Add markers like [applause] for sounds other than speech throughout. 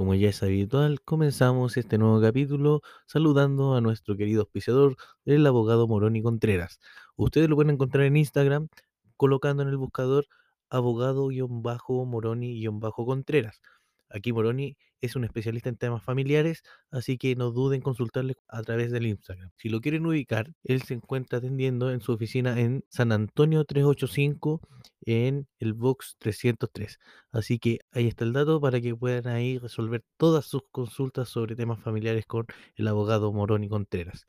Como ya es habitual, comenzamos este nuevo capítulo saludando a nuestro querido auspiciador, el abogado Moroni Contreras. Ustedes lo pueden encontrar en Instagram colocando en el buscador abogado-moroni-contreras. Aquí Moroni es un especialista en temas familiares, así que no duden en consultarle a través del Instagram. Si lo quieren ubicar, él se encuentra atendiendo en su oficina en San Antonio 385 en el box 303. Así que ahí está el dato para que puedan ahí resolver todas sus consultas sobre temas familiares con el abogado Moroni Contreras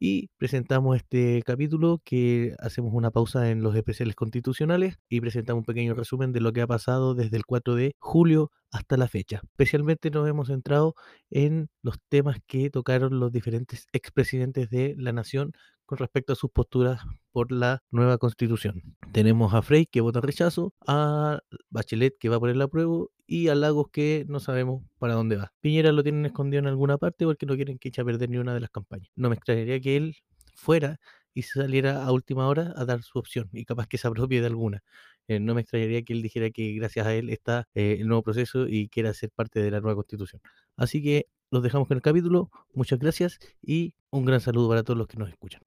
y presentamos este capítulo que hacemos una pausa en los especiales constitucionales y presentamos un pequeño resumen de lo que ha pasado desde el 4 de julio hasta la fecha. Especialmente nos hemos centrado en los temas que tocaron los diferentes expresidentes de la nación con respecto a sus posturas por la nueva constitución. Tenemos a Frey que vota rechazo, a Bachelet que va por el apruebo y a Lagos que no sabemos para dónde va. Piñera lo tienen escondido en alguna parte porque no quieren que eche a perder ni una de las campañas. No me extrañaría que él fuera y saliera a última hora a dar su opción y capaz que se apropie de alguna. Eh, no me extrañaría que él dijera que gracias a él está eh, el nuevo proceso y quiera ser parte de la nueva constitución. Así que los dejamos con el capítulo. Muchas gracias y un gran saludo para todos los que nos escuchan.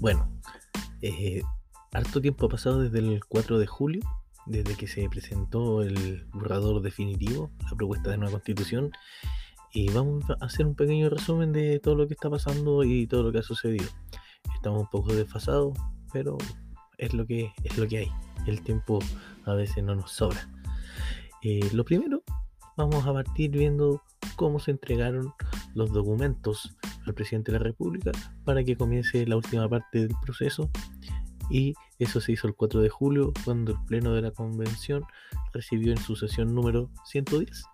Bueno, eh, harto tiempo ha pasado desde el 4 de julio, desde que se presentó el borrador definitivo, la propuesta de nueva constitución, y vamos a hacer un pequeño resumen de todo lo que está pasando y todo lo que ha sucedido. Estamos un poco desfasados, pero es lo que, es lo que hay. El tiempo a veces no nos sobra. Eh, lo primero, vamos a partir viendo cómo se entregaron los documentos al presidente de la República para que comience la última parte del proceso. Y eso se hizo el 4 de julio, cuando el Pleno de la Convención recibió en su sesión número 110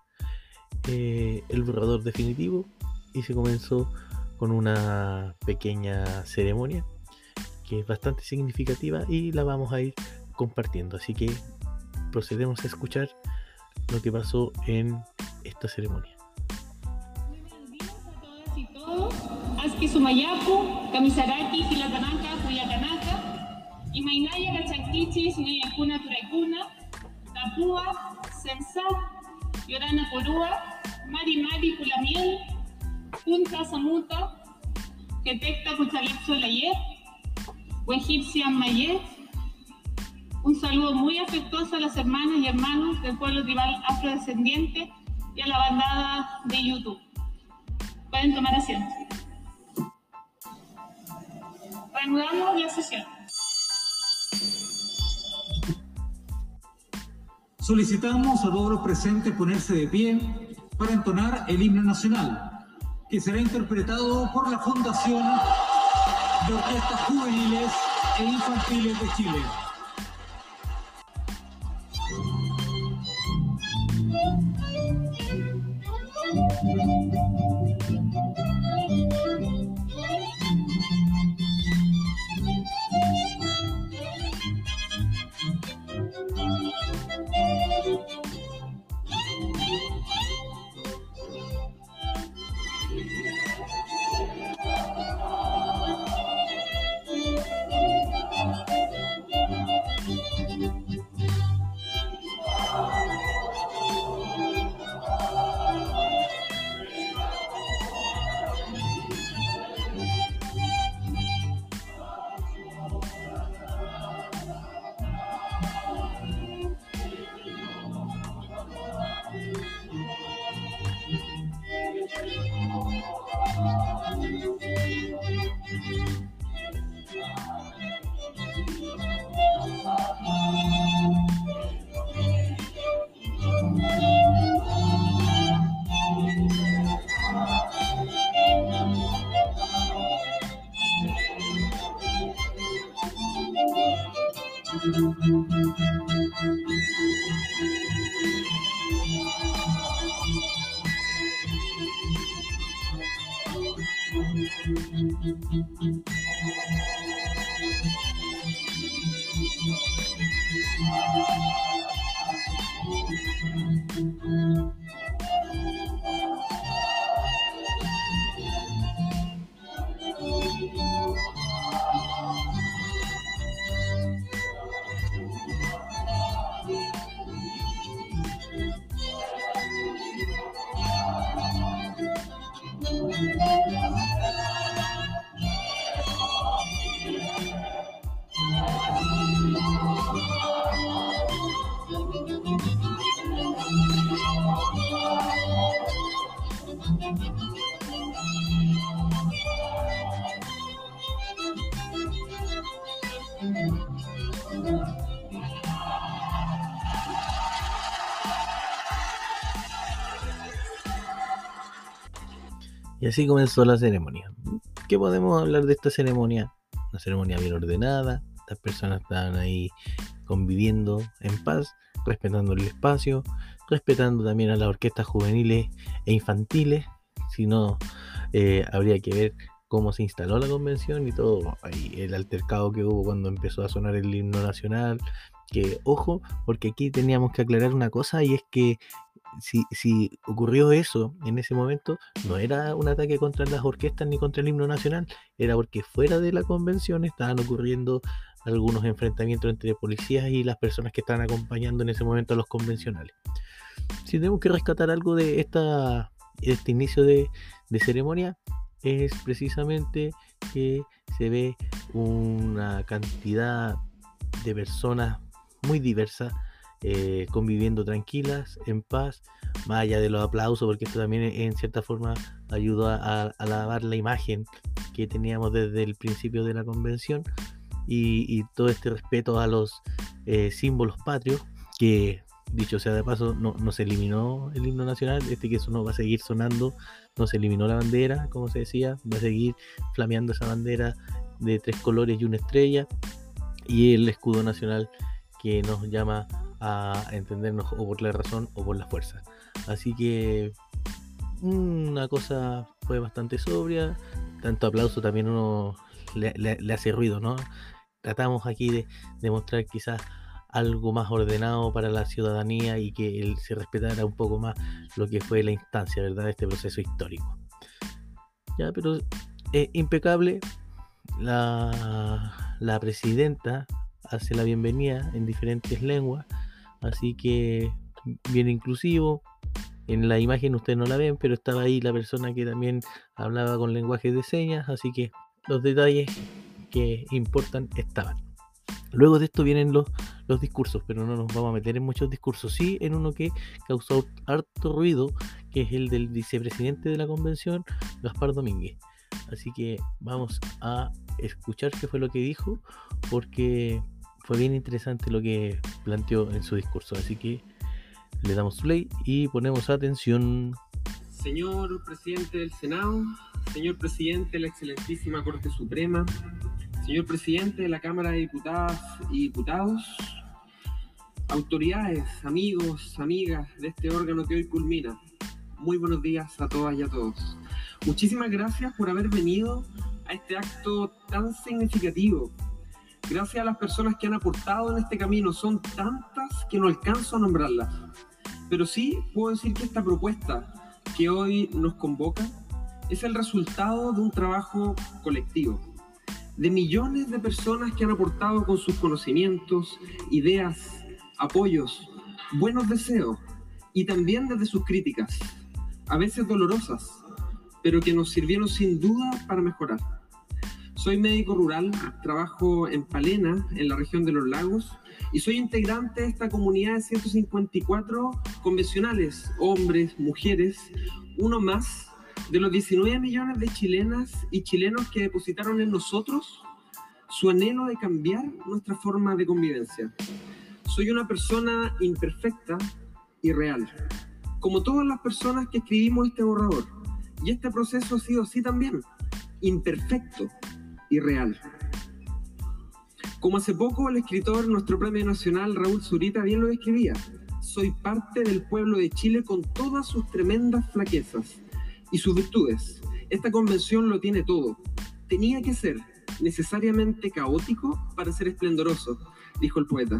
eh, el borrador definitivo y se comenzó con una pequeña ceremonia que es bastante significativa y la vamos a ir compartiendo. Así que procedemos a escuchar lo que pasó en esta ceremonia. Aski Sumayapu, Kamisaraki, Hilatanaka, Cuyacanaka, Imainaya, Cachanquichi, Sinayakuna, Turaikuna, Tapúa, Sensa, Yorana Corúa, Mari Mari Culamiel, Punta Samuta, Quetecta Cuchalepso Layet, Wejipsian Mayet. Un saludo muy afectuoso a las hermanas y hermanos del pueblo tribal afrodescendiente y a la bandada de YouTube. Pueden tomar asiento. Reanudamos la sesión. solicitamos a todos los presentes ponerse de pie para entonar el himno nacional, que será interpretado por la Fundación de Orquestas Juveniles e Infantiles de Chile. Así comenzó la ceremonia. ¿Qué podemos hablar de esta ceremonia? Una ceremonia bien ordenada, las personas estaban ahí conviviendo en paz, respetando el espacio, respetando también a las orquestas juveniles e infantiles. Si no, eh, habría que ver cómo se instaló la convención y todo. Ahí el altercado que hubo cuando empezó a sonar el himno nacional. Que, ojo, porque aquí teníamos que aclarar una cosa y es que si, si, ocurrió eso en ese momento, no era un ataque contra las orquestas ni contra el himno nacional, era porque fuera de la convención estaban ocurriendo algunos enfrentamientos entre policías y las personas que estaban acompañando en ese momento a los convencionales. Si tenemos que rescatar algo de esta, este inicio de, de ceremonia, es precisamente que se ve una cantidad de personas muy diversas eh, conviviendo tranquilas, en paz, más allá de los aplausos, porque esto también en cierta forma ayudó a, a lavar la imagen que teníamos desde el principio de la convención y, todo este respeto a los eh, símbolos patrios, que dicho sea de paso, no, no, se eliminó el himno nacional, este que eso no va a seguir sonando, no se eliminó la bandera, como se decía, va a seguir flameando esa bandera de tres colores y una estrella, y el escudo nacional que nos llama a entendernos o por la razón o por la fuerza. Así que una cosa fue bastante sobria, tanto aplauso también uno le, hace ruido, ¿no? tratamos aquí de demostrar quizás algo más ordenado para la ciudadanía y que él se respetara un poco más lo que fue la instancia, ¿verdad?, este proceso histórico. Ya, pero eh, impecable, la, la presidenta hace la bienvenida en diferentes lenguas, así que bien inclusivo. En la imagen ustedes no la ven, pero estaba ahí la persona que también hablaba con lenguaje de señas, así que los detalles que importan estaban. Luego de esto vienen los, los discursos, pero no nos vamos a meter en muchos discursos. Sí, en uno que causó harto ruido, que es el del vicepresidente de la convención, Gaspar Domínguez. Así que vamos a escuchar qué fue lo que dijo, porque fue bien interesante lo que planteó en su discurso. Así que le damos play y ponemos atención. Señor presidente del Senado, señor presidente de la excelentísima Corte Suprema, señor presidente de la Cámara de Diputadas y Diputados, autoridades, amigos, amigas de este órgano que hoy culmina. Muy buenos días a todas y a todos. Muchísimas gracias por haber venido a este acto tan significativo. Gracias a las personas que han aportado en este camino. Son tantas que no alcanzo a nombrarlas. Pero sí puedo decir que esta propuesta que hoy nos convoca es el resultado de un trabajo colectivo de millones de personas que han aportado con sus conocimientos, ideas, apoyos, buenos deseos y también desde sus críticas, a veces dolorosas, pero que nos sirvieron sin duda para mejorar. Soy médico rural, trabajo en Palena, en la región de los lagos, y soy integrante de esta comunidad de 154 convencionales, hombres, mujeres, uno más de los 19 millones de chilenas y chilenos que depositaron en nosotros su anhelo de cambiar nuestra forma de convivencia. Soy una persona imperfecta y real, como todas las personas que escribimos este borrador. Y este proceso ha sido así también, imperfecto real. Como hace poco el escritor, nuestro premio nacional Raúl Zurita bien lo describía, soy parte del pueblo de Chile con todas sus tremendas flaquezas y sus virtudes. Esta convención lo tiene todo. Tenía que ser necesariamente caótico para ser esplendoroso, dijo el poeta.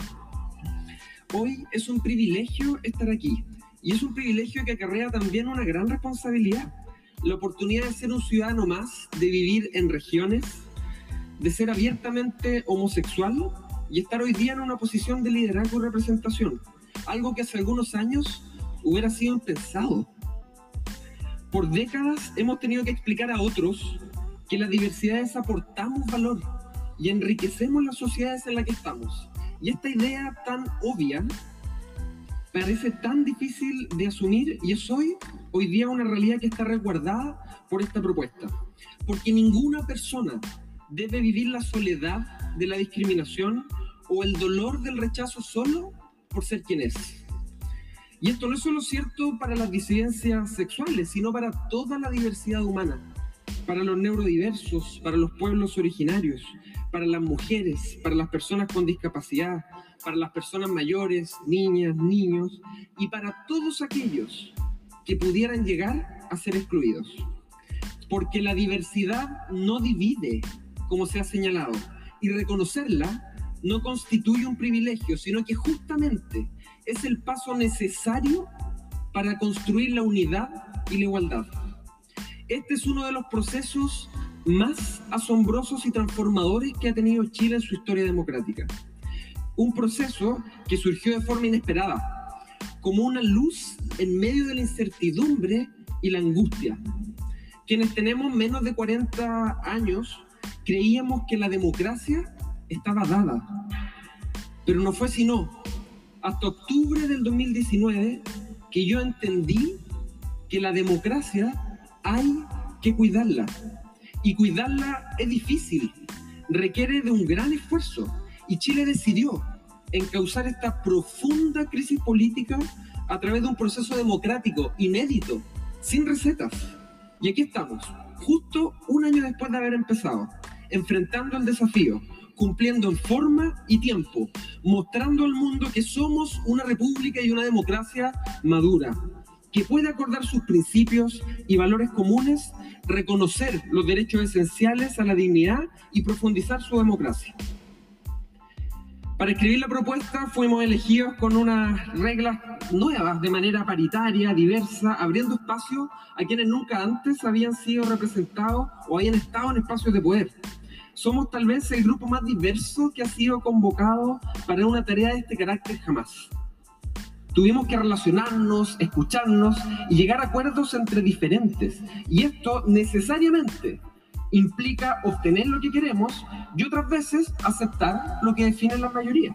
Hoy es un privilegio estar aquí y es un privilegio que acarrea también una gran responsabilidad. La oportunidad de ser un ciudadano más, de vivir en regiones, de ser abiertamente homosexual y estar hoy día en una posición de liderazgo y representación. Algo que hace algunos años hubiera sido impensado por décadas hemos tenido que explicar a otros que las diversidades aportamos valor y enriquecemos las sociedades en las que estamos. Y esta idea tan obvia parece tan difícil de asumir y es hoy, hoy día una realidad que está resguardada por esta propuesta. Porque ninguna persona debe vivir la soledad de la discriminación o el dolor del rechazo solo por ser quien es. Y esto no es solo cierto para las disidencias sexuales, sino para toda la diversidad humana, para los neurodiversos, para los pueblos originarios, para las mujeres, para las personas con discapacidad, para las personas mayores, niñas, niños y para todos aquellos que pudieran llegar a ser excluidos. Porque la diversidad no divide, como se ha señalado, y reconocerla no constituye un privilegio, sino que justamente es el paso necesario para construir la unidad y la igualdad. Este es uno de los procesos más asombrosos y transformadores que ha tenido Chile en su historia democrática. Un proceso que surgió de forma inesperada, como una luz en medio de la incertidumbre y la angustia. Quienes tenemos menos de 40 años creíamos que la democracia estaba dada, pero no fue sino hasta octubre del 2019 que yo entendí que la democracia hay que cuidarla. Y cuidarla es difícil, requiere de un gran esfuerzo. Y Chile decidió encauzar esta profunda crisis política a través de un proceso democrático inédito, sin recetas. Y aquí estamos, justo un año después de haber empezado, enfrentando el desafío, cumpliendo en forma y tiempo, mostrando al mundo que somos una república y una democracia madura, que puede acordar sus principios y valores comunes, reconocer los derechos esenciales a la dignidad y profundizar su democracia. Para escribir la propuesta fuimos elegidos con unas reglas nuevas, de manera paritaria, diversa, abriendo espacio a quienes nunca antes habían sido representados o habían estado en espacios de poder somos tal vez el grupo más diverso que ha sido convocado para una tarea de este carácter jamás. Tuvimos que relacionarnos, escucharnos y llegar a acuerdos entre diferentes. Y esto necesariamente implica obtener lo que queremos y otras veces aceptar lo que define la mayoría.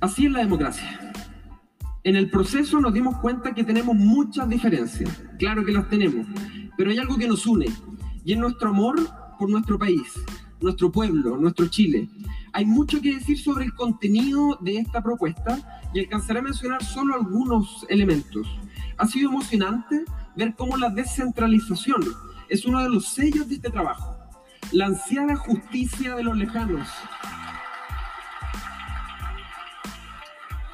Así es la democracia. En el proceso nos dimos cuenta que tenemos muchas diferencias. Claro que las tenemos, pero hay algo que nos une y en nuestro amor por nuestro país, nuestro pueblo, nuestro Chile. Hay mucho que decir sobre el contenido de esta propuesta y alcanzaré a mencionar solo algunos elementos. Ha sido emocionante ver cómo la descentralización es uno de los sellos de este trabajo. La ansiada justicia de los lejanos.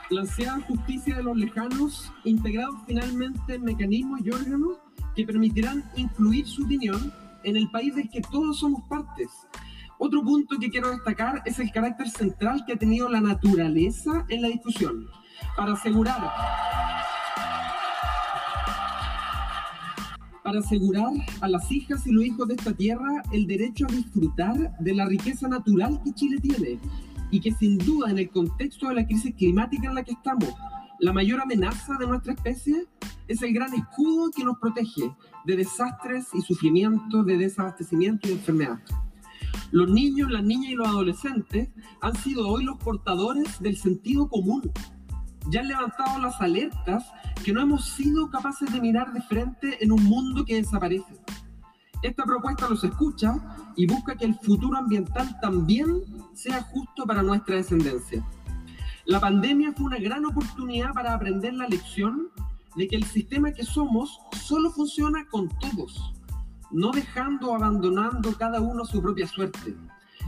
La ansiada justicia de los lejanos, integrados finalmente en mecanismos y órganos que permitirán incluir su opinión en el país del que todos somos partes. Otro punto que quiero destacar es el carácter central que ha tenido la naturaleza en la discusión, para asegurar para asegurar a las hijas y los hijos de esta tierra el derecho a disfrutar de la riqueza natural que Chile tiene y que sin duda en el contexto de la crisis climática en la que estamos, la mayor amenaza de nuestra especie es el gran escudo que nos protege de desastres y sufrimiento, de desabastecimiento y enfermedad. Los niños, las niñas y los adolescentes han sido hoy los portadores del sentido común. Ya han levantado las alertas que no hemos sido capaces de mirar de frente en un mundo que desaparece. Esta propuesta los escucha y busca que el futuro ambiental también sea justo para nuestra descendencia. La pandemia fue una gran oportunidad para aprender la lección de que el sistema que somos solo funciona con todos, no dejando o abandonando cada uno su propia suerte.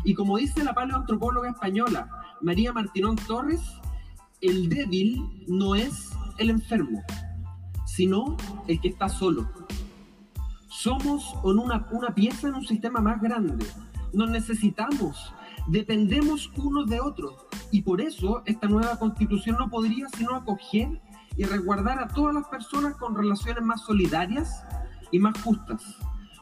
Y como dice la paleoantropóloga española María Martinón Torres, el débil no es el enfermo, sino el que está solo. Somos una, una pieza en un sistema más grande. Nos necesitamos, dependemos unos de otros. Y por eso esta nueva constitución no podría sino acoger y resguardar a todas las personas con relaciones más solidarias y más justas.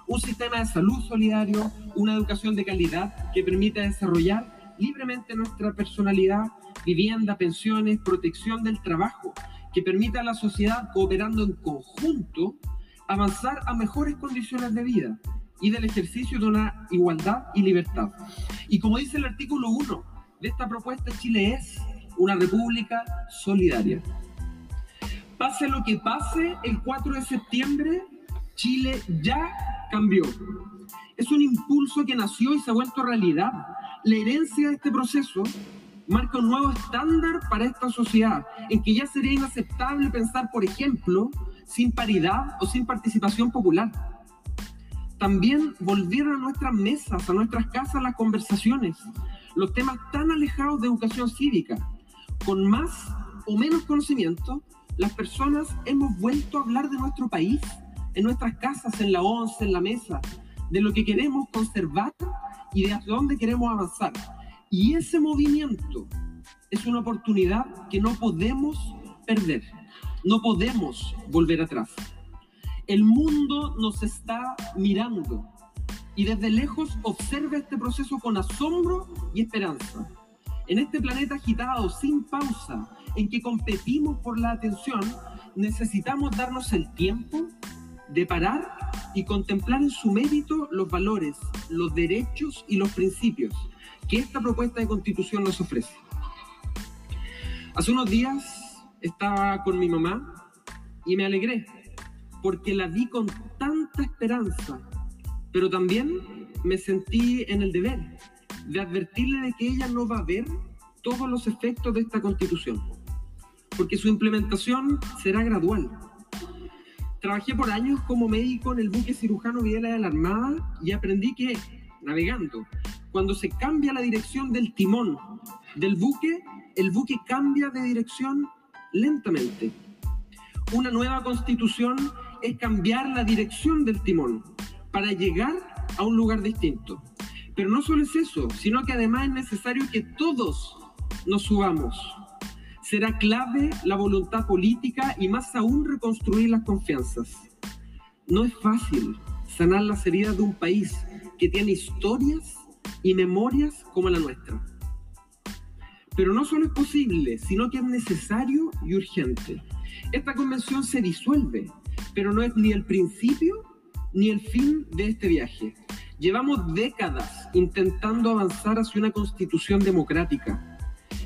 Un sistema de salud solidario, una educación de calidad que permita desarrollar libremente nuestra personalidad, vivienda, pensiones, protección del trabajo, que permita a la sociedad, cooperando en conjunto, avanzar a mejores condiciones de vida y del ejercicio de una igualdad y libertad. Y como dice el artículo 1 de esta propuesta, Chile es una república solidaria. Pase lo que pase, el 4 de septiembre Chile ya cambió. Es un impulso que nació y se ha vuelto realidad. La herencia de este proceso marca un nuevo estándar para esta sociedad, en que ya sería inaceptable pensar, por ejemplo, sin paridad o sin participación popular. También volvieron a nuestras mesas, a nuestras casas las conversaciones, los temas tan alejados de educación cívica. Con más o menos conocimiento, las personas hemos vuelto a hablar de nuestro país, en nuestras casas, en la once, en la mesa, de lo que queremos conservar y de hacia dónde queremos avanzar. Y ese movimiento es una oportunidad que no podemos perder, no podemos volver atrás. El mundo nos está mirando y desde lejos observa este proceso con asombro y esperanza. En este planeta agitado, sin pausa, en que competimos por la atención, necesitamos darnos el tiempo de parar y contemplar en su mérito los valores, los derechos y los principios que esta propuesta de constitución nos ofrece. Hace unos días estaba con mi mamá y me alegré porque la vi con tanta esperanza, pero también me sentí en el deber de advertirle de que ella no va a ver todos los efectos de esta constitución, porque su implementación será gradual. Trabajé por años como médico en el buque cirujano Videla de la Armada y aprendí que, navegando, cuando se cambia la dirección del timón del buque, el buque cambia de dirección lentamente. Una nueva constitución es cambiar la dirección del timón para llegar a un lugar distinto. Pero no solo es eso, sino que además es necesario que todos nos subamos. Será clave la voluntad política y más aún reconstruir las confianzas. No es fácil sanar las heridas de un país que tiene historias y memorias como la nuestra. Pero no solo es posible, sino que es necesario y urgente. Esta convención se disuelve, pero no es ni el principio ni el fin de este viaje. Llevamos décadas intentando avanzar hacia una constitución democrática.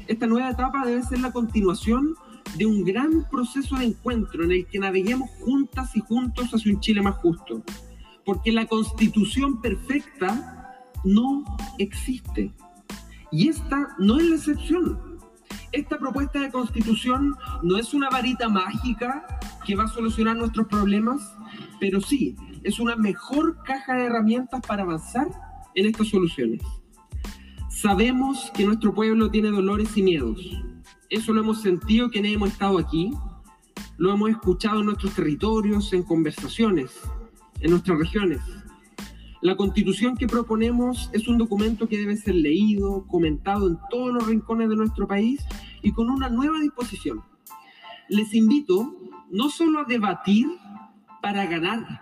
Esta nueva etapa debe ser la continuación de un gran proceso de encuentro en el que naveguemos juntas y juntos hacia un Chile más justo. Porque la constitución perfecta no existe. Y esta no es la excepción. Esta propuesta de constitución no es una varita mágica que va a solucionar nuestros problemas, pero sí es una mejor caja de herramientas para avanzar en estas soluciones. Sabemos que nuestro pueblo tiene dolores y miedos. Eso lo hemos sentido quienes hemos estado aquí, lo hemos escuchado en nuestros territorios, en conversaciones, en nuestras regiones. La constitución que proponemos es un documento que debe ser leído, comentado en todos los rincones de nuestro país y con una nueva disposición. Les invito no solo a debatir para ganar,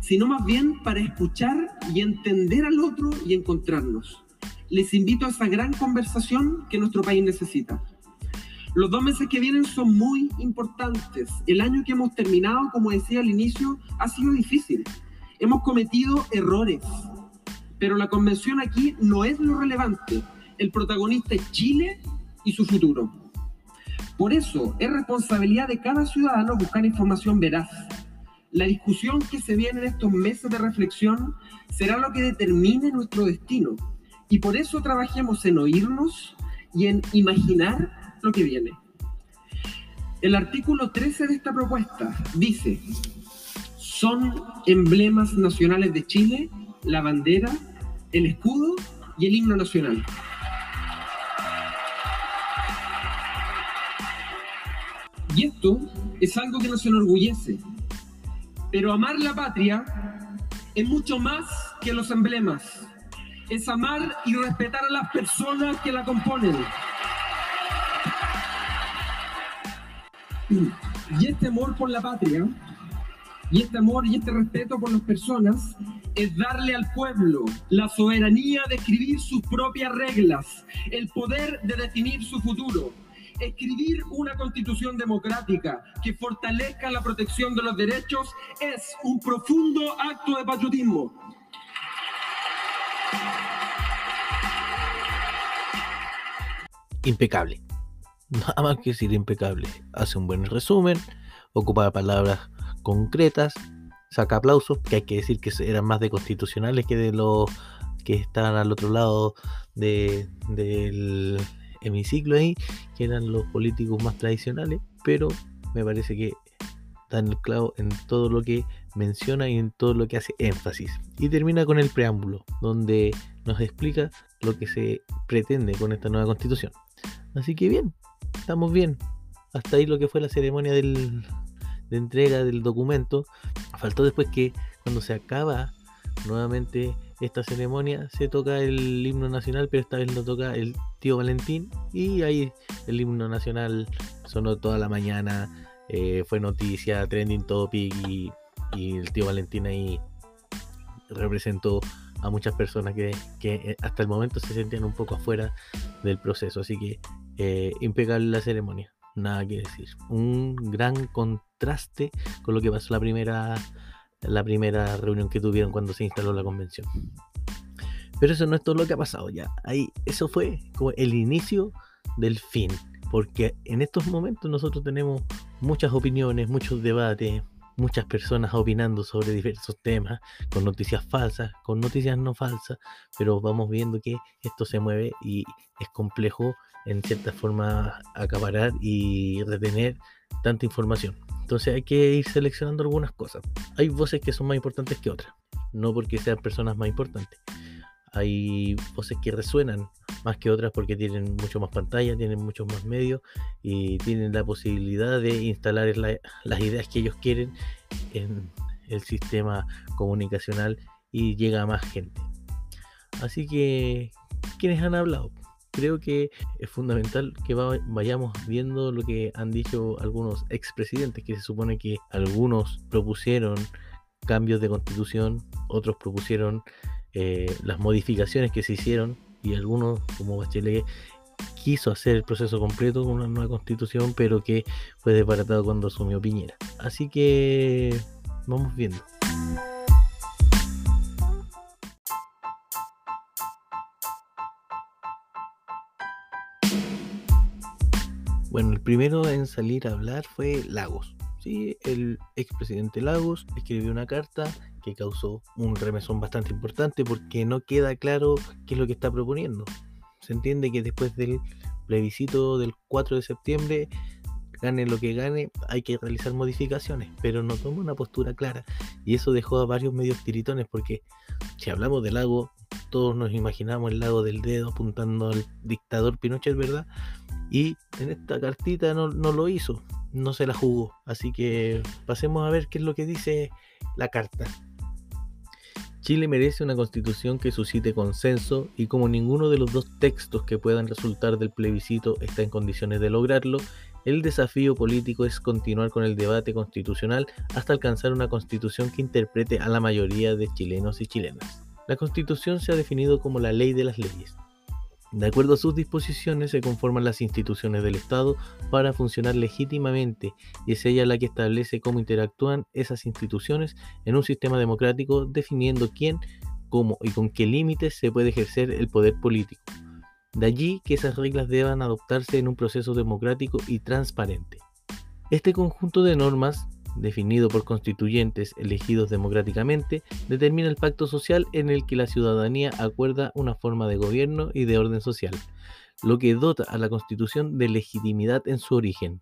sino más bien para escuchar y entender al otro y encontrarnos. Les invito a esa gran conversación que nuestro país necesita. Los dos meses que vienen son muy importantes. El año que hemos terminado, como decía al inicio, ha sido difícil. Hemos cometido errores, pero la convención aquí no es lo relevante. El protagonista es Chile y su futuro. Por eso es responsabilidad de cada ciudadano buscar información veraz. La discusión que se viene en estos meses de reflexión será lo que determine nuestro destino. Y por eso trabajemos en oírnos y en imaginar lo que viene. El artículo 13 de esta propuesta dice, son emblemas nacionales de Chile la bandera, el escudo y el himno nacional. Y esto es algo que nos enorgullece. Pero amar la patria es mucho más que los emblemas. Es amar y respetar a las personas que la componen. Y este amor por la patria, y este amor y este respeto por las personas, es darle al pueblo la soberanía de escribir sus propias reglas, el poder de definir su futuro Escribir una constitución democrática que fortalezca la protección de los derechos es un profundo acto de patriotismo. Impecable. Nada más que decir impecable. Hace un buen resumen, ocupa palabras concretas, saca aplausos, que hay que decir que eran más de constitucionales que de los que están al otro lado de, del hemiciclo ahí, que eran los políticos más tradicionales, pero me parece que dan el en todo lo que menciona y en todo lo que hace énfasis. Y termina con el preámbulo, donde nos explica lo que se pretende con esta nueva constitución. Así que bien, estamos bien. Hasta ahí lo que fue la ceremonia del, de entrega del documento. Faltó después que cuando se acaba nuevamente esta ceremonia se toca el himno nacional, pero esta vez lo toca el tío Valentín y ahí el himno nacional sonó toda la mañana, eh, fue noticia, trending topic y, y, el tío Valentín ahí representó a muchas personas que, que, eh, hasta el momento se sentían un poco afuera del proceso, así que eh, impecable la ceremonia, nada que decir, un gran contraste con lo que pasó la primera la primera reunión que tuvieron cuando se instaló la convención. Pero eso no es todo lo que ha pasado ya. Ahí, eso fue como el inicio del fin. Porque en estos momentos nosotros tenemos muchas opiniones, muchos debates, muchas personas opinando sobre diversos temas, con noticias falsas, con noticias no falsas, pero vamos viendo que esto se mueve y es complejo en cierta forma acaparar y retener tanta información. Entonces hay que ir seleccionando algunas cosas. Hay voces que son más importantes que otras, no porque sean personas más importantes. Hay voces que resuenan más que otras porque tienen mucho más pantalla, tienen muchos más medios y tienen la posibilidad de instalar las ideas que ellos quieren en el sistema comunicacional y llega a más gente. Así que, ¿quiénes han hablado? Creo que es fundamental que vayamos viendo lo que han dicho algunos expresidentes, que se supone que algunos propusieron cambios de constitución, otros propusieron eh, las modificaciones que se hicieron y algunos, como Bachelet, quiso hacer el proceso completo con una nueva constitución, pero que fue desbaratado cuando asumió Piñera. Así que vamos viendo. Bueno, el primero en salir a hablar fue Lagos. Sí, el expresidente Lagos escribió una carta que causó un remesón bastante importante porque no queda claro qué es lo que está proponiendo. Se entiende que después del plebiscito del 4 de septiembre, gane lo que gane, hay que realizar modificaciones, pero no toma una postura clara. Y eso dejó a varios medios tiritones porque si hablamos del lago, todos nos imaginamos el lago del dedo apuntando al dictador Pinochet, ¿verdad? Y en esta cartita no, lo hizo, no se la jugó. Así que pasemos a ver qué es lo que dice la carta. Chile merece una constitución que suscite consenso y como ninguno de los dos textos que puedan resultar del plebiscito está en condiciones de lograrlo, el desafío político es continuar con el debate constitucional hasta alcanzar una constitución que interprete a la mayoría de chilenos y chilenas. La constitución se ha definido como la ley de las leyes, de acuerdo a sus disposiciones se conforman las instituciones del Estado para funcionar legítimamente y es ella la que establece cómo interactúan esas instituciones en un sistema democrático definiendo quién, cómo y con qué límites se puede ejercer el poder político. De allí que esas reglas deban adoptarse en un proceso democrático y transparente. Este conjunto de normas definido por constituyentes elegidos democráticamente, determina el pacto social en el que la ciudadanía acuerda una forma de gobierno y de orden social, lo que dota a la constitución de legitimidad en su origen.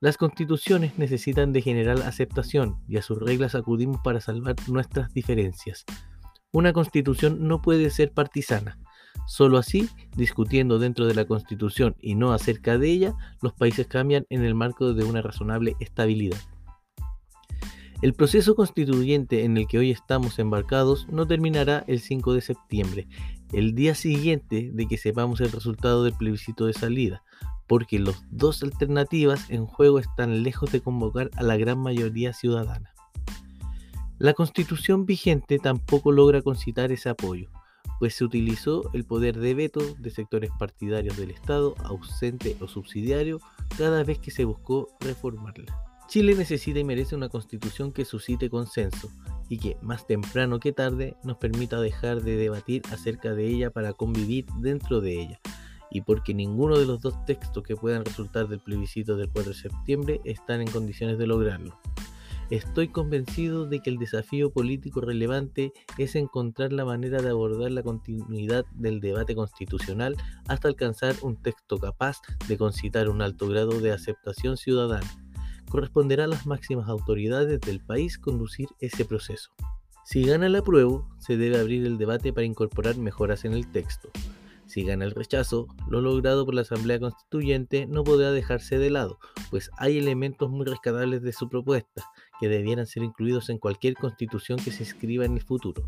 Las constituciones necesitan de general aceptación y a sus reglas acudimos para salvar nuestras diferencias. Una constitución no puede ser partisana. Solo así, discutiendo dentro de la constitución y no acerca de ella, los países cambian en el marco de una razonable estabilidad. El proceso constituyente en el que hoy estamos embarcados no terminará el 5 de septiembre, el día siguiente de que sepamos el resultado del plebiscito de salida, porque las dos alternativas en juego están lejos de convocar a la gran mayoría ciudadana. La constitución vigente tampoco logra concitar ese apoyo, pues se utilizó el poder de veto de sectores partidarios del Estado, ausente o subsidiario, cada vez que se buscó reformarla. Chile necesita y merece una constitución que suscite consenso y que, más temprano que tarde, nos permita dejar de debatir acerca de ella para convivir dentro de ella, y porque ninguno de los dos textos que puedan resultar del plebiscito del 4 de septiembre están en condiciones de lograrlo. Estoy convencido de que el desafío político relevante es encontrar la manera de abordar la continuidad del debate constitucional hasta alcanzar un texto capaz de concitar un alto grado de aceptación ciudadana. Corresponderá a las máximas autoridades del país conducir ese proceso. Si gana el apruebo, se debe abrir el debate para incorporar mejoras en el texto. Si gana el rechazo, lo logrado por la Asamblea Constituyente no podrá dejarse de lado, pues hay elementos muy rescatables de su propuesta que debieran ser incluidos en cualquier constitución que se escriba en el futuro.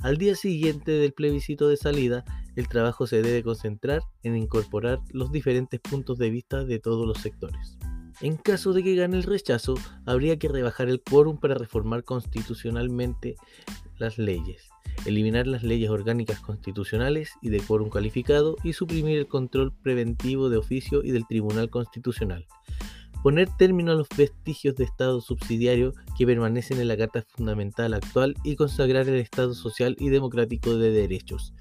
Al día siguiente del plebiscito de salida, el trabajo se debe concentrar en incorporar los diferentes puntos de vista de todos los sectores. En caso de que gane el rechazo, habría que rebajar el quórum para reformar constitucionalmente las leyes eliminar las leyes orgánicas constitucionales y de quórum calificado y suprimir el control preventivo de oficio y del Tribunal Constitucional. Poner término a los vestigios de Estado subsidiario que permanecen en la Carta Fundamental actual y consagrar el Estado social y democrático de derechos.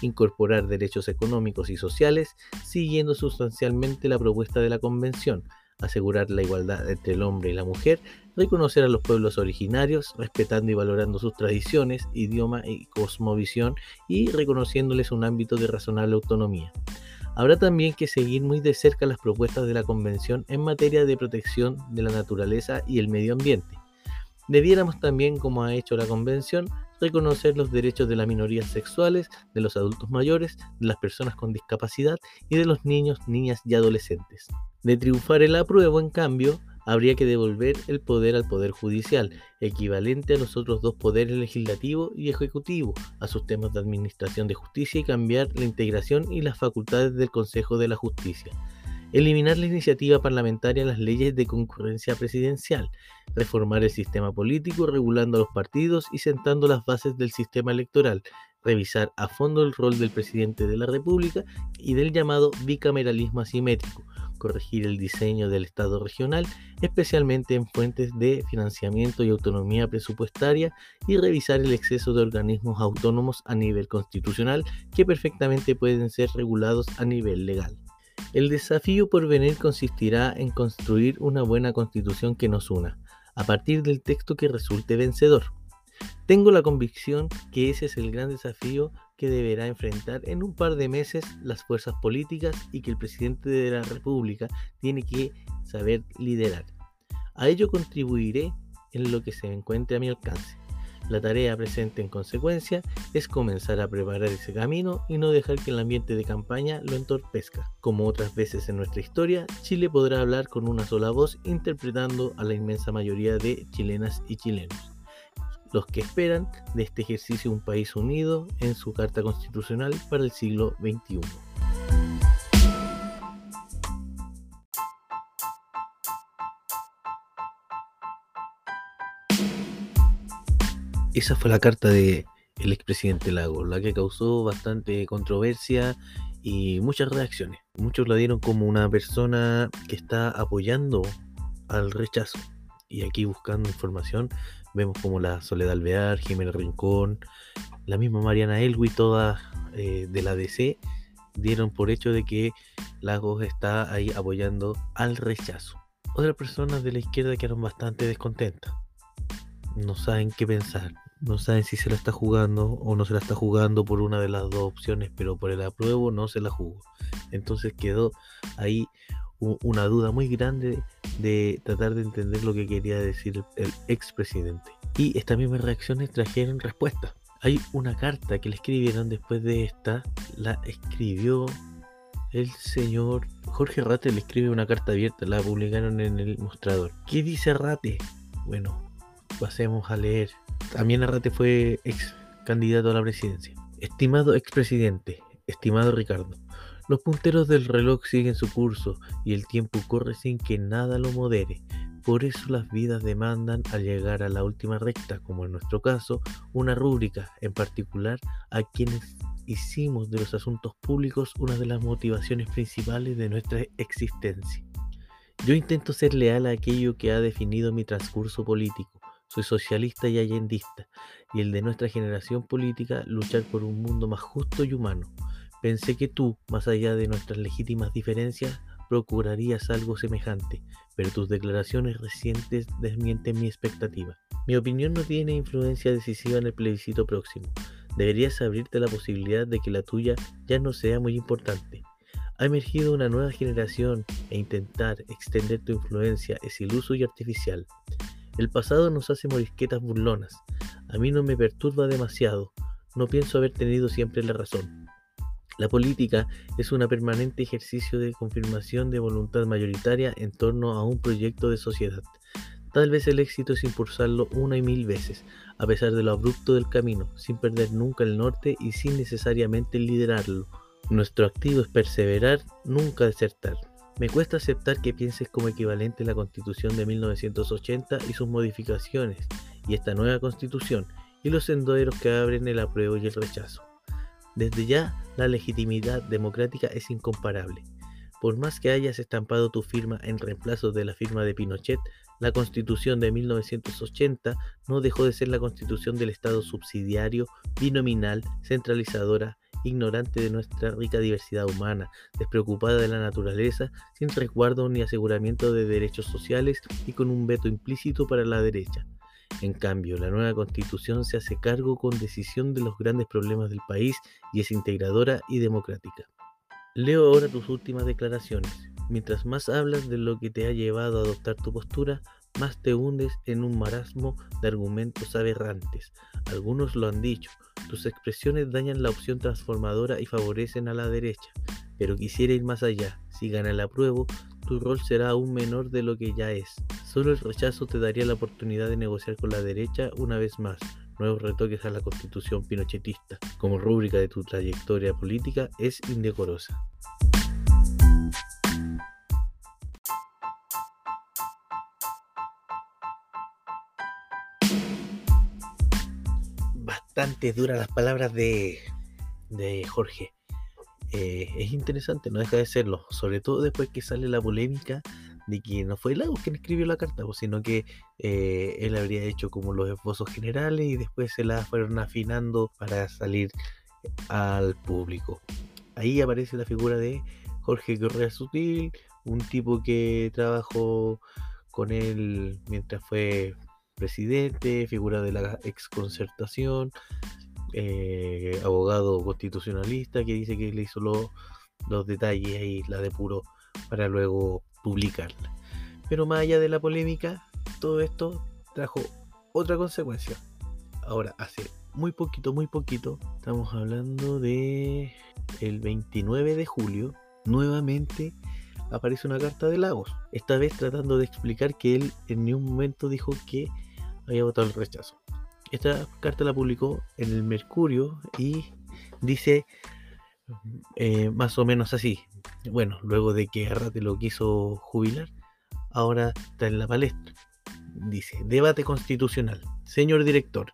Incorporar derechos económicos y sociales siguiendo sustancialmente la propuesta de la Convención, asegurar la igualdad entre el hombre y la mujer, reconocer a los pueblos originarios, respetando y valorando sus tradiciones, idioma y cosmovisión, y reconociéndoles un ámbito de razonable autonomía. Habrá también que seguir muy de cerca las propuestas de la Convención en materia de protección de la naturaleza y el medio ambiente. Debiéramos también, como ha hecho la Convención, reconocer los derechos de las minorías sexuales, de los adultos mayores, de las personas con discapacidad y de los niños, niñas y adolescentes. De triunfar el apruebo, en cambio, habría que devolver el poder al Poder Judicial, equivalente a los otros dos poderes legislativo y ejecutivo, a sus temas de administración de justicia y cambiar la integración y las facultades del Consejo de la Justicia. Eliminar la iniciativa parlamentaria en las leyes de concurrencia presidencial, reformar el sistema político regulando los partidos y sentando las bases del sistema electoral, revisar a fondo el rol del presidente de la República y del llamado bicameralismo asimétrico, corregir el diseño del Estado regional, especialmente en fuentes de financiamiento y autonomía presupuestaria, y revisar el exceso de organismos autónomos a nivel constitucional que perfectamente pueden ser regulados a nivel legal. El desafío por venir consistirá en construir una buena constitución que nos una, a partir del texto que resulte vencedor. Tengo la convicción que ese es el gran desafío que deberá enfrentar en un par de meses las fuerzas políticas y que el presidente de la República tiene que saber liderar. A ello contribuiré en lo que se encuentre a mi alcance. La tarea presente en consecuencia es comenzar a preparar ese camino y no dejar que el ambiente de campaña lo entorpezca. Como otras veces en nuestra historia, Chile podrá hablar con una sola voz interpretando a la inmensa mayoría de chilenas y chilenos los que esperan de este ejercicio un país unido en su Carta Constitucional para el siglo XXI. Esa fue la carta de expresidente Lago, la que causó bastante controversia y muchas reacciones. Muchos la dieron como una persona que está apoyando al rechazo. Y aquí buscando información Vemos como la Soledad Alvear, Jiménez Rincón, la misma Mariana Elwi, todas eh, de la DC, dieron por hecho de que Lagos está ahí apoyando al rechazo. Otras personas de la izquierda quedaron bastante descontentas. No saben qué pensar. No saben si se la está jugando o no se la está jugando por una de las dos opciones, pero por el apruebo no se la jugó. Entonces quedó ahí una duda muy grande de tratar de entender lo que quería decir el expresidente. Y estas mismas reacciones trajeron respuesta. Hay una carta que le escribieron después de esta, la escribió el señor Jorge Rate, le escribe una carta abierta, la publicaron en el mostrador. ¿Qué dice Rate? Bueno, pasemos a leer. También Rate fue ex candidato a la presidencia. Estimado expresidente, estimado Ricardo, los punteros del reloj siguen su curso y el tiempo corre sin que nada lo modere. Por eso las vidas demandan al llegar a la última recta, como en nuestro caso, una rúbrica, en particular a quienes hicimos de los asuntos públicos una de las motivaciones principales de nuestra existencia. Yo intento ser leal a aquello que ha definido mi transcurso político. Soy socialista y allendista, y el de nuestra generación política luchar por un mundo más justo y humano. Pensé que tú, más allá de nuestras legítimas diferencias, procurarías algo semejante, pero tus declaraciones recientes desmienten mi expectativa. Mi opinión no tiene influencia decisiva en el plebiscito próximo. Deberías abrirte la posibilidad de que la tuya ya no sea muy importante. Ha emergido una nueva generación e intentar extender tu influencia es iluso y artificial. El pasado nos hace morisquetas burlonas. A mí no me perturba demasiado. No pienso haber tenido siempre la razón. La política es un permanente ejercicio de confirmación de voluntad mayoritaria en torno a un proyecto de sociedad. Tal vez el éxito es impulsarlo una y mil veces, a pesar de lo abrupto del camino, sin perder nunca el norte y sin necesariamente liderarlo. Nuestro activo es perseverar, nunca desertar. Me cuesta aceptar que pienses como equivalente la constitución de 1980 y sus modificaciones, y esta nueva constitución, y los senderos que abren el apruebo y el rechazo. Desde ya, la legitimidad democrática es incomparable. Por más que hayas estampado tu firma en reemplazo de la firma de Pinochet, la constitución de 1980 no dejó de ser la constitución del Estado subsidiario, binominal, centralizadora, ignorante de nuestra rica diversidad humana, despreocupada de la naturaleza, sin resguardo ni aseguramiento de derechos sociales y con un veto implícito para la derecha. En cambio, la nueva constitución se hace cargo con decisión de los grandes problemas del país y es integradora y democrática. Leo ahora tus últimas declaraciones. Mientras más hablas de lo que te ha llevado a adoptar tu postura, más te hundes en un marasmo de argumentos aberrantes. Algunos lo han dicho, tus expresiones dañan la opción transformadora y favorecen a la derecha, pero quisiera ir más allá. Si gana el apruebo, tu rol será aún menor de lo que ya es. Solo el rechazo te daría la oportunidad de negociar con la derecha una vez más nuevos retoques a la constitución pinochetista como rúbrica de tu trayectoria política es indecorosa. Bastante duras las palabras de, de Jorge. Eh, es interesante, no deja de serlo, sobre todo después que sale la polémica de que no fue Lagos quien escribió la carta, sino que eh, él habría hecho como los esbozos generales y después se la fueron afinando para salir al público. Ahí aparece la figura de Jorge Correa Sutil, un tipo que trabajó con él mientras fue presidente, figura de la exconcertación, eh, abogado constitucionalista que dice que le hizo los detalles ahí, la de puro para luego publicarla. Pero más allá de la polémica, todo esto trajo otra consecuencia. Ahora, hace muy poquito, muy poquito, estamos hablando de el 29 de julio, nuevamente aparece una carta de Lagos, esta vez tratando de explicar que él en ningún momento dijo que había votado el rechazo. Esta carta la publicó en el Mercurio y dice eh, más o menos así. Bueno, luego de que Arrate lo quiso jubilar, ahora está en la palestra. Dice, debate constitucional. Señor director,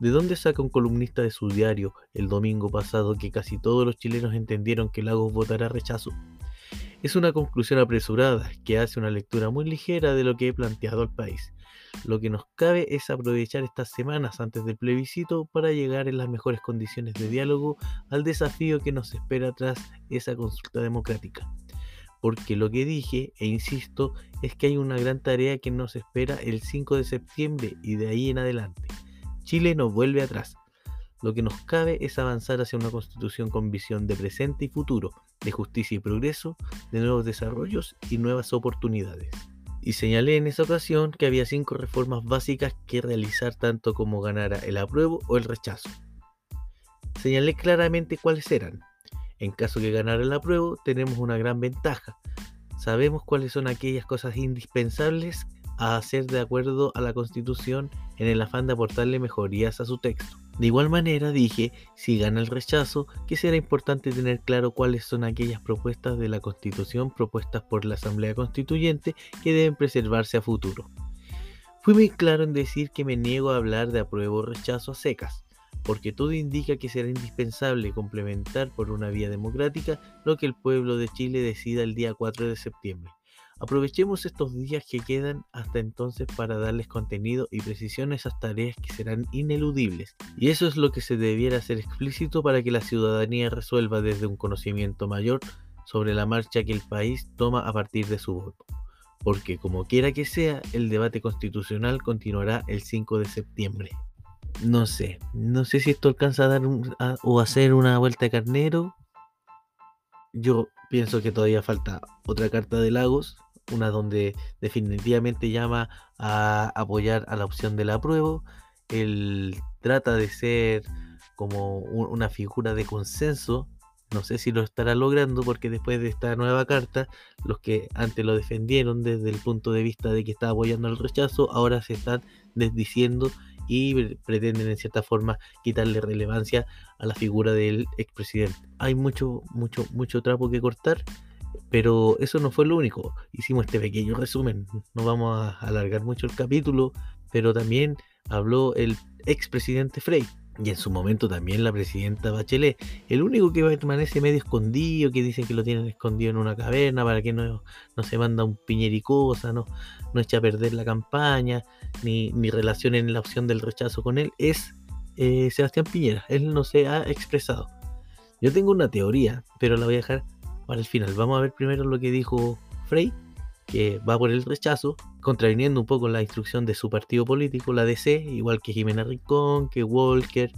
¿de dónde saca un columnista de su diario el domingo pasado que casi todos los chilenos entendieron que Lagos votará rechazo? Es una conclusión apresurada que hace una lectura muy ligera de lo que he planteado al país. Lo que nos cabe es aprovechar estas semanas antes del plebiscito para llegar en las mejores condiciones de diálogo al desafío que nos espera tras esa consulta democrática. Porque lo que dije, e insisto, es que hay una gran tarea que nos espera el 5 de septiembre y de ahí en adelante. Chile no vuelve atrás. Lo que nos cabe es avanzar hacia una constitución con visión de presente y futuro, de justicia y progreso, de nuevos desarrollos y nuevas oportunidades y señalé en esa ocasión que había cinco reformas básicas que realizar tanto como ganara el apruebo o el rechazo. Señalé claramente cuáles eran. En caso que ganara el apruebo, tenemos una gran ventaja. Sabemos cuáles son aquellas cosas indispensables a hacer de acuerdo a la Constitución en el afán de aportarle mejorías a su texto. De igual manera dije, si gana el rechazo, que será importante tener claro cuáles son aquellas propuestas de la Constitución propuestas por la Asamblea Constituyente que deben preservarse a futuro. Fui muy claro en decir que me niego a hablar de apruebo o rechazo a secas, porque todo indica que será indispensable complementar por una vía democrática lo que el pueblo de Chile decida el día 4 de septiembre. Aprovechemos estos días que quedan hasta entonces para darles contenido y precisión a esas tareas que serán ineludibles. Y eso es lo que se debiera hacer explícito para que la ciudadanía resuelva desde un conocimiento mayor sobre la marcha que el país toma a partir de su voto. Porque como quiera que sea, el debate constitucional continuará el 5 de septiembre. No sé, no sé si esto alcanza a dar o hacer una vuelta de carnero. Yo pienso que todavía falta otra carta de Lagos, una donde definitivamente llama a apoyar a la opción del apruebo. Él trata de ser como una figura de consenso. No sé si lo estará logrando porque después de esta nueva carta, los que antes lo defendieron desde el punto de vista de que estaba apoyando el rechazo, ahora se están desdiciendo y pretenden en cierta forma quitarle relevancia a la figura del expresidente. Hay mucho, mucho, mucho trapo que cortar, pero eso no fue lo único. Hicimos este pequeño resumen. No vamos a alargar mucho el capítulo, pero también habló el expresidente Frey. Y en su momento también la presidenta Bachelet. El único que permanece medio escondido, que dicen que lo tienen escondido en una caverna para que no, no se manda un piñericosa, no, no eche a perder la campaña, ni, ni relacionen la opción del rechazo con él, es eh, Sebastián Piñera. Él no se ha expresado. Yo tengo una teoría, pero la voy a dejar para el final. Vamos a ver primero lo que dijo Frey, que va por el rechazo, contraviniendo un poco la instrucción de su partido político, la DC, igual que Jimena Rincón, que Walker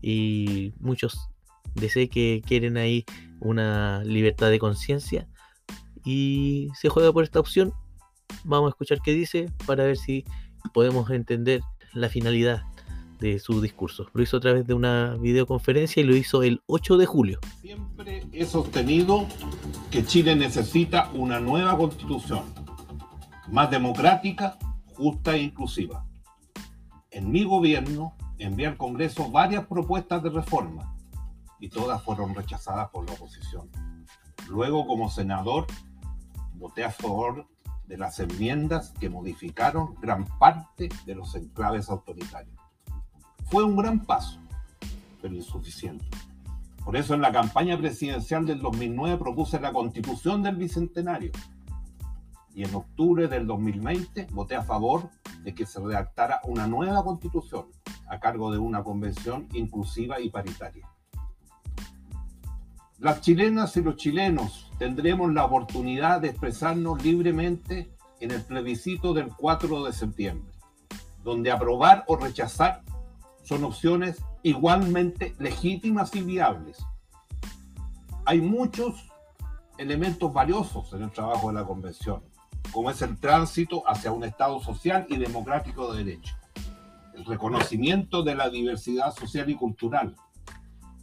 y muchos DC que quieren ahí una libertad de conciencia y se juega por esta opción. Vamos a escuchar qué dice para ver si podemos entender la finalidad de su discurso. Lo hizo a través de una videoconferencia y lo hizo el 8 de julio. Siempre he sostenido que Chile necesita una nueva constitución, más democrática, justa e inclusiva. En mi gobierno envié al Congreso varias propuestas de reforma y todas fueron rechazadas por la oposición. Luego, como senador, voté a favor de las enmiendas que modificaron gran parte de los enclaves autoritarios. Fue un gran paso, pero insuficiente. Por eso en la campaña presidencial del 2009 propuse la constitución del Bicentenario. Y en octubre del 2020 voté a favor de que se redactara una nueva constitución a cargo de una convención inclusiva y paritaria. Las chilenas y los chilenos tendremos la oportunidad de expresarnos libremente en el plebiscito del 4 de septiembre, donde aprobar o rechazar son opciones igualmente legítimas y viables. Hay muchos elementos valiosos en el trabajo de la Convención, como es el tránsito hacia un Estado social y democrático de derecho, el reconocimiento de la diversidad social y cultural,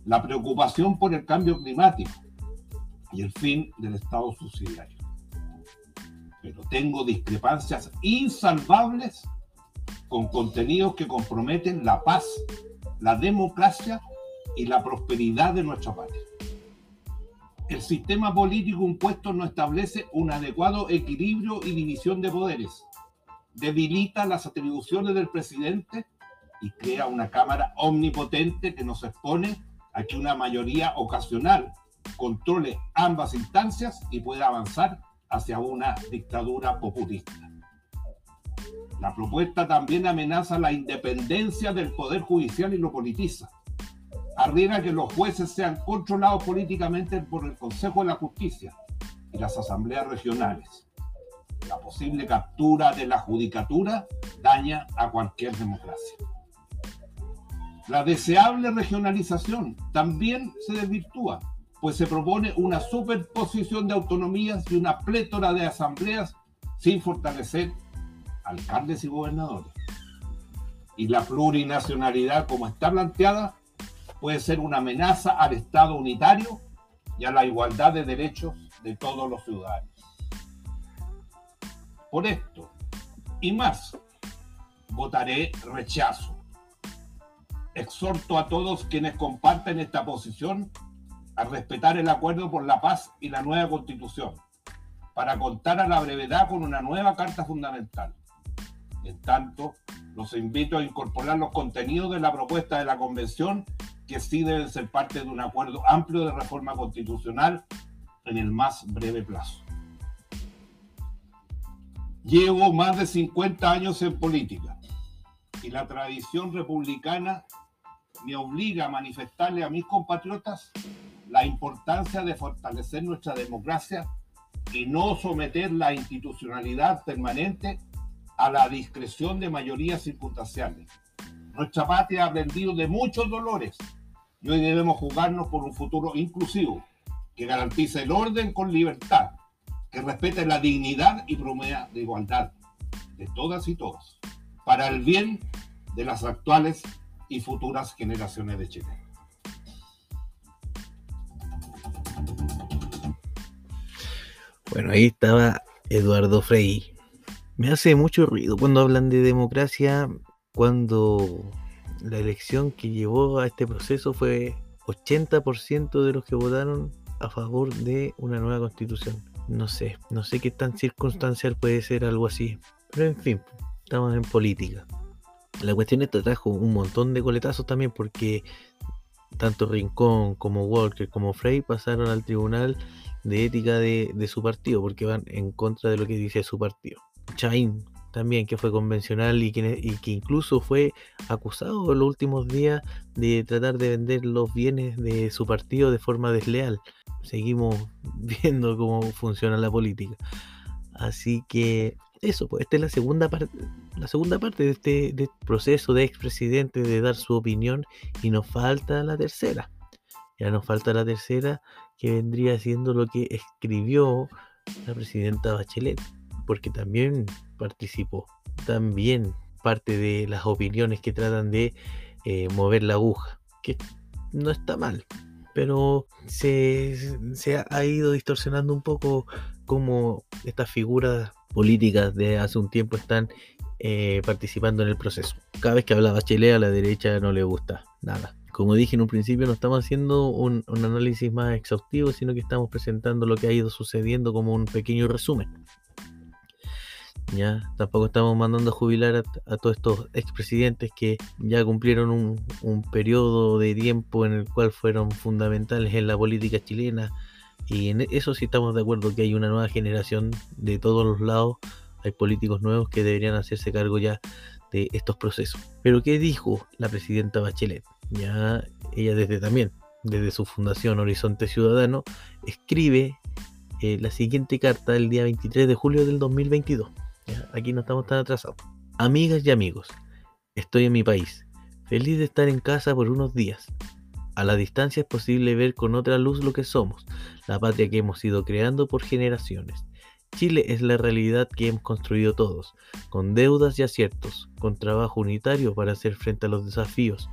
la preocupación por el cambio climático y el fin del Estado subsidiario. Pero tengo discrepancias insalvables con contenidos que comprometen la paz, la democracia y la prosperidad de nuestra patria. El sistema político impuesto no establece un adecuado equilibrio y división de poderes, debilita las atribuciones del presidente y crea una Cámara omnipotente que nos expone a que una mayoría ocasional controle ambas instancias y pueda avanzar hacia una dictadura populista. La propuesta también amenaza la independencia del Poder Judicial y lo politiza. Arriesga que los jueces sean controlados políticamente por el Consejo de la Justicia y las asambleas regionales. La posible captura de la judicatura daña a cualquier democracia. La deseable regionalización también se desvirtúa, pues se propone una superposición de autonomías y una plétora de asambleas sin fortalecer alcaldes y gobernadores. Y la plurinacionalidad, como está planteada, puede ser una amenaza al Estado unitario y a la igualdad de derechos de todos los ciudadanos. Por esto y más, votaré rechazo. Exhorto a todos quienes comparten esta posición a respetar el acuerdo por la paz y la nueva constitución, para contar a la brevedad con una nueva carta fundamental en tanto, los invito a incorporar los contenidos de la propuesta de la Convención, que sí deben ser parte de un acuerdo amplio de reforma constitucional en el más breve plazo. Llevo más de 50 años en política y la tradición republicana me obliga a manifestarle a mis compatriotas la importancia de fortalecer nuestra democracia y no someter la institucionalidad permanente a la discreción de mayorías circunstanciales. Nuestra patria ha aprendido de muchos dolores y hoy debemos jugarnos por un futuro inclusivo que garantice el orden con libertad, que respete la dignidad y promueva la igualdad de todas y todos, para el bien de las actuales y futuras generaciones de Chile. Bueno, ahí estaba Eduardo Frei. Me hace mucho ruido cuando hablan de democracia, cuando la elección que llevó a este proceso fue 80% de los que votaron a favor de una nueva constitución. No sé, no sé qué tan circunstancial puede ser algo así. Pero en fin, estamos en política. La cuestión esta trajo un montón de coletazos también porque tanto Rincón como Walker como Frey pasaron al tribunal de ética de, de, su partido porque van en contra de lo que dice su partido. Chain también, que fue convencional y que, incluso fue acusado en los últimos días de tratar de vender los bienes de su partido de forma desleal. Seguimos [laughs] viendo cómo funciona la política. Así que eso, pues esta es la segunda parte, la segunda parte este, de este proceso de expresidente de dar su opinión y nos falta la tercera. Ya nos falta la tercera que vendría siendo lo que escribió la presidenta Bachelet, porque también participó, también parte de las opiniones que tratan de eh, mover la aguja, que no está mal, pero se, se ha ido distorsionando un poco como estas figuras políticas de hace un tiempo están eh, participando en el proceso. Cada vez que habla Bachelet a la derecha no le gusta nada. Como dije en un principio, no estamos haciendo un, análisis más exhaustivo, sino que estamos presentando lo que ha ido sucediendo como un pequeño resumen. Ya, tampoco estamos mandando a jubilar a, a todos estos expresidentes que ya cumplieron un, un periodo de tiempo en el cual fueron fundamentales en la política chilena, y en eso sí estamos de acuerdo que hay una nueva generación de todos los lados. Hay políticos nuevos que deberían hacerse cargo ya de estos procesos. Pero ¿qué dijo la presidenta Bachelet? Ya ella desde también, desde su fundación Horizonte Ciudadano, escribe eh, la siguiente carta el día 23 de julio del 2022. ¿Ya? Aquí no estamos tan atrasados. Amigas y amigos, estoy en mi país, feliz de estar en casa por unos días. A la distancia es posible ver con otra luz lo que somos, la patria que hemos ido creando por generaciones. Chile es la realidad que hemos construido todos, con deudas y aciertos, con trabajo unitario para hacer frente a los desafíos.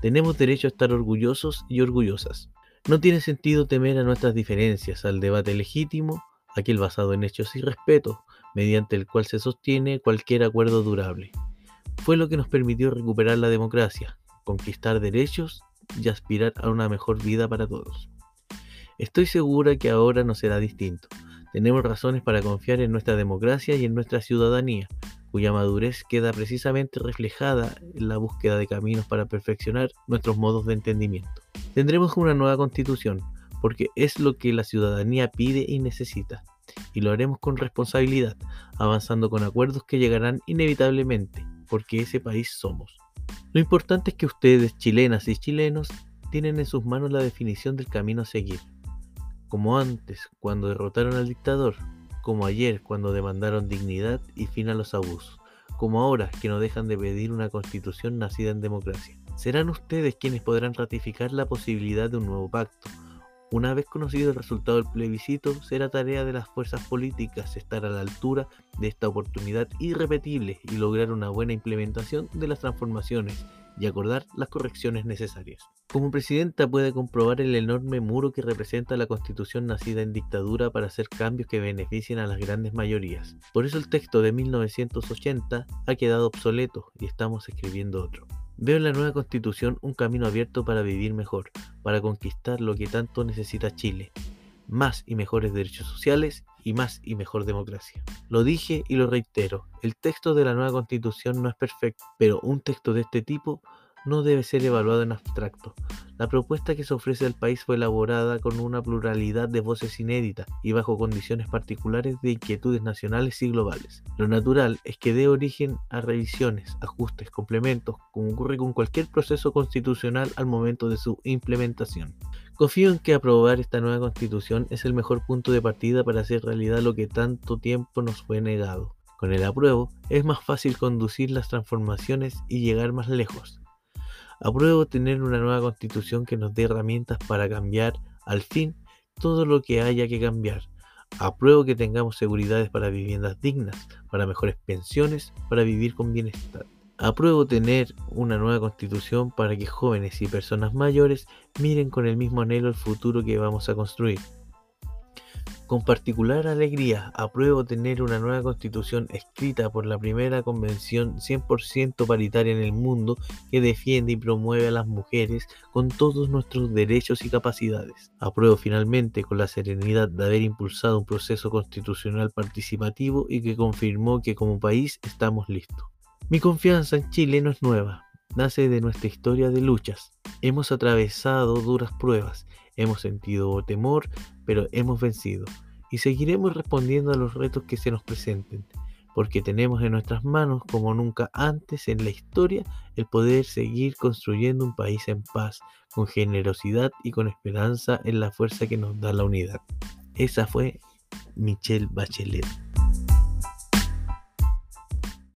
Tenemos derecho a estar orgullosos y orgullosas. No tiene sentido temer a nuestras diferencias, al debate legítimo, aquel basado en hechos y respeto, mediante el cual se sostiene cualquier acuerdo durable. Fue lo que nos permitió recuperar la democracia, conquistar derechos y aspirar a una mejor vida para todos. Estoy segura que ahora no será distinto. Tenemos razones para confiar en nuestra democracia y en nuestra ciudadanía, cuya madurez queda precisamente reflejada en la búsqueda de caminos para perfeccionar nuestros modos de entendimiento. Tendremos una nueva constitución, porque es lo que la ciudadanía pide y necesita, y lo haremos con responsabilidad, avanzando con acuerdos que llegarán inevitablemente, porque ese país somos. Lo importante es que ustedes, chilenas y chilenos, tienen en sus manos la definición del camino a seguir. Como antes, cuando derrotaron al dictador, como ayer, cuando demandaron dignidad y fin a los abusos, como ahora, que no dejan de pedir una constitución nacida en democracia. Serán ustedes quienes podrán ratificar la posibilidad de un nuevo pacto. Una vez conocido el resultado del plebiscito, será tarea de las fuerzas políticas estar a la altura de esta oportunidad irrepetible y lograr una buena implementación de las transformaciones y acordar las correcciones necesarias. Como presidenta puede comprobar el enorme muro que representa la constitución nacida en dictadura para hacer cambios que beneficien a las grandes mayorías. Por eso el texto de 1980 ha quedado obsoleto y estamos escribiendo otro. Veo en la nueva constitución un camino abierto para vivir mejor, para conquistar lo que tanto necesita Chile, más y mejores derechos sociales y más y mejor democracia. Lo dije y lo reitero, el texto de la nueva constitución no es perfecto, pero un texto de este tipo no debe ser evaluado en abstracto. La propuesta que se ofrece al país fue elaborada con una pluralidad de voces inéditas y bajo condiciones particulares de inquietudes nacionales y globales. Lo natural es que dé origen a revisiones, ajustes, complementos, como ocurre con cualquier proceso constitucional al momento de su implementación. Confío en que aprobar esta nueva constitución es el mejor punto de partida para hacer realidad lo que tanto tiempo nos fue negado. Con el apruebo es más fácil conducir las transformaciones y llegar más lejos. Apruebo tener una nueva constitución que nos dé herramientas para cambiar al fin todo lo que haya que cambiar. Apruebo que tengamos seguridades para viviendas dignas, para mejores pensiones, para vivir con bienestar. Apruebo tener una nueva constitución para que jóvenes y personas mayores miren con el mismo anhelo el futuro que vamos a construir. Con particular alegría apruebo tener una nueva constitución escrita por la primera convención 100% paritaria en el mundo que defiende y promueve a las mujeres con todos nuestros derechos y capacidades. Apruebo finalmente con la serenidad de haber impulsado un proceso constitucional participativo y que confirmó que como país estamos listos. Mi confianza en Chile no es nueva, nace de nuestra historia de luchas. Hemos atravesado duras pruebas Hemos sentido temor, pero hemos vencido. Y seguiremos respondiendo a los retos que se nos presenten, porque tenemos en nuestras manos, como nunca antes en la historia, el poder seguir construyendo un país en paz, con generosidad y con esperanza en la fuerza que nos da la unidad. Esa fue Michelle Bachelet.